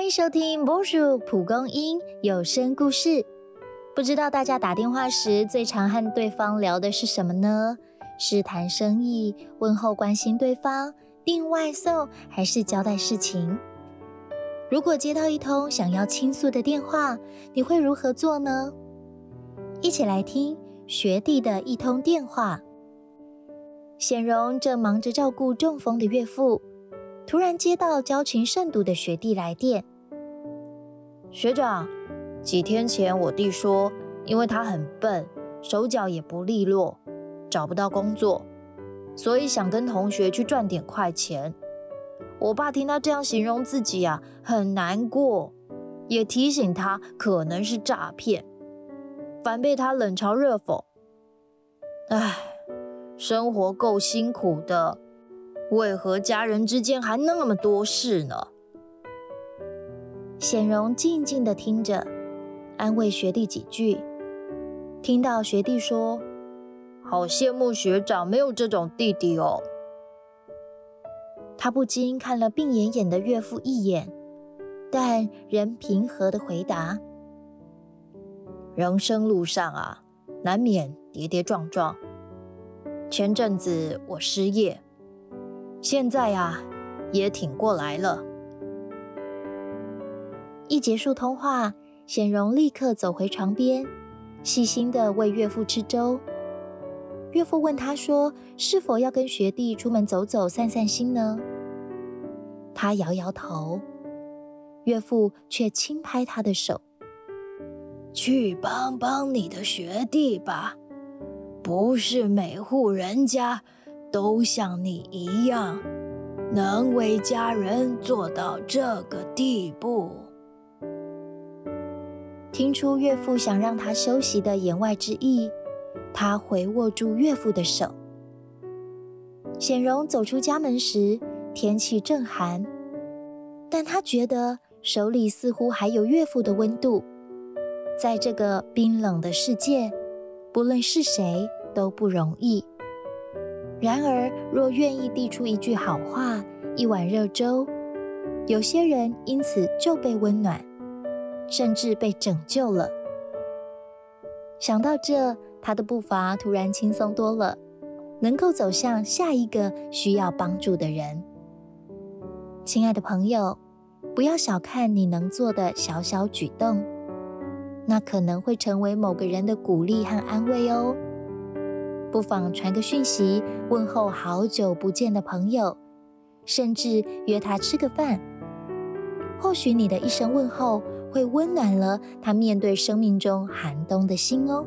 欢迎收听波叔蒲公英有声故事。不知道大家打电话时最常和对方聊的是什么呢？是谈生意、问候、关心对方、订外送，还是交代事情？如果接到一通想要倾诉的电话，你会如何做呢？一起来听学弟的一通电话。显荣正忙着照顾中风的岳父。突然接到交情甚笃的学弟来电，学长，几天前我弟说，因为他很笨，手脚也不利落，找不到工作，所以想跟同学去赚点快钱。我爸听他这样形容自己啊，很难过，也提醒他可能是诈骗，反被他冷嘲热讽。唉，生活够辛苦的。为何家人之间还那么多事呢？显荣静静的听着，安慰学弟几句。听到学弟说：“好羡慕学长没有这种弟弟哦。”他不禁看了病恹恹的岳父一眼，但仍平和的回答：“人生路上啊，难免跌跌撞撞。前阵子我失业。”现在呀，也挺过来了。一结束通话，显荣立刻走回床边，细心的喂岳父吃粥。岳父问他说：“是否要跟学弟出门走走、散散心呢？”他摇摇头，岳父却轻拍他的手：“去帮帮你的学弟吧，不是每户人家。”都像你一样，能为家人做到这个地步。听出岳父想让他休息的言外之意，他回握住岳父的手。显荣走出家门时，天气正寒，但他觉得手里似乎还有岳父的温度。在这个冰冷的世界，不论是谁都不容易。然而，若愿意递出一句好话、一碗热粥，有些人因此就被温暖，甚至被拯救了。想到这，他的步伐突然轻松多了，能够走向下一个需要帮助的人。亲爱的朋友，不要小看你能做的小小举动，那可能会成为某个人的鼓励和安慰哦。不妨传个讯息问候好久不见的朋友，甚至约他吃个饭。或许你的一声问候会温暖了他面对生命中寒冬的心哦。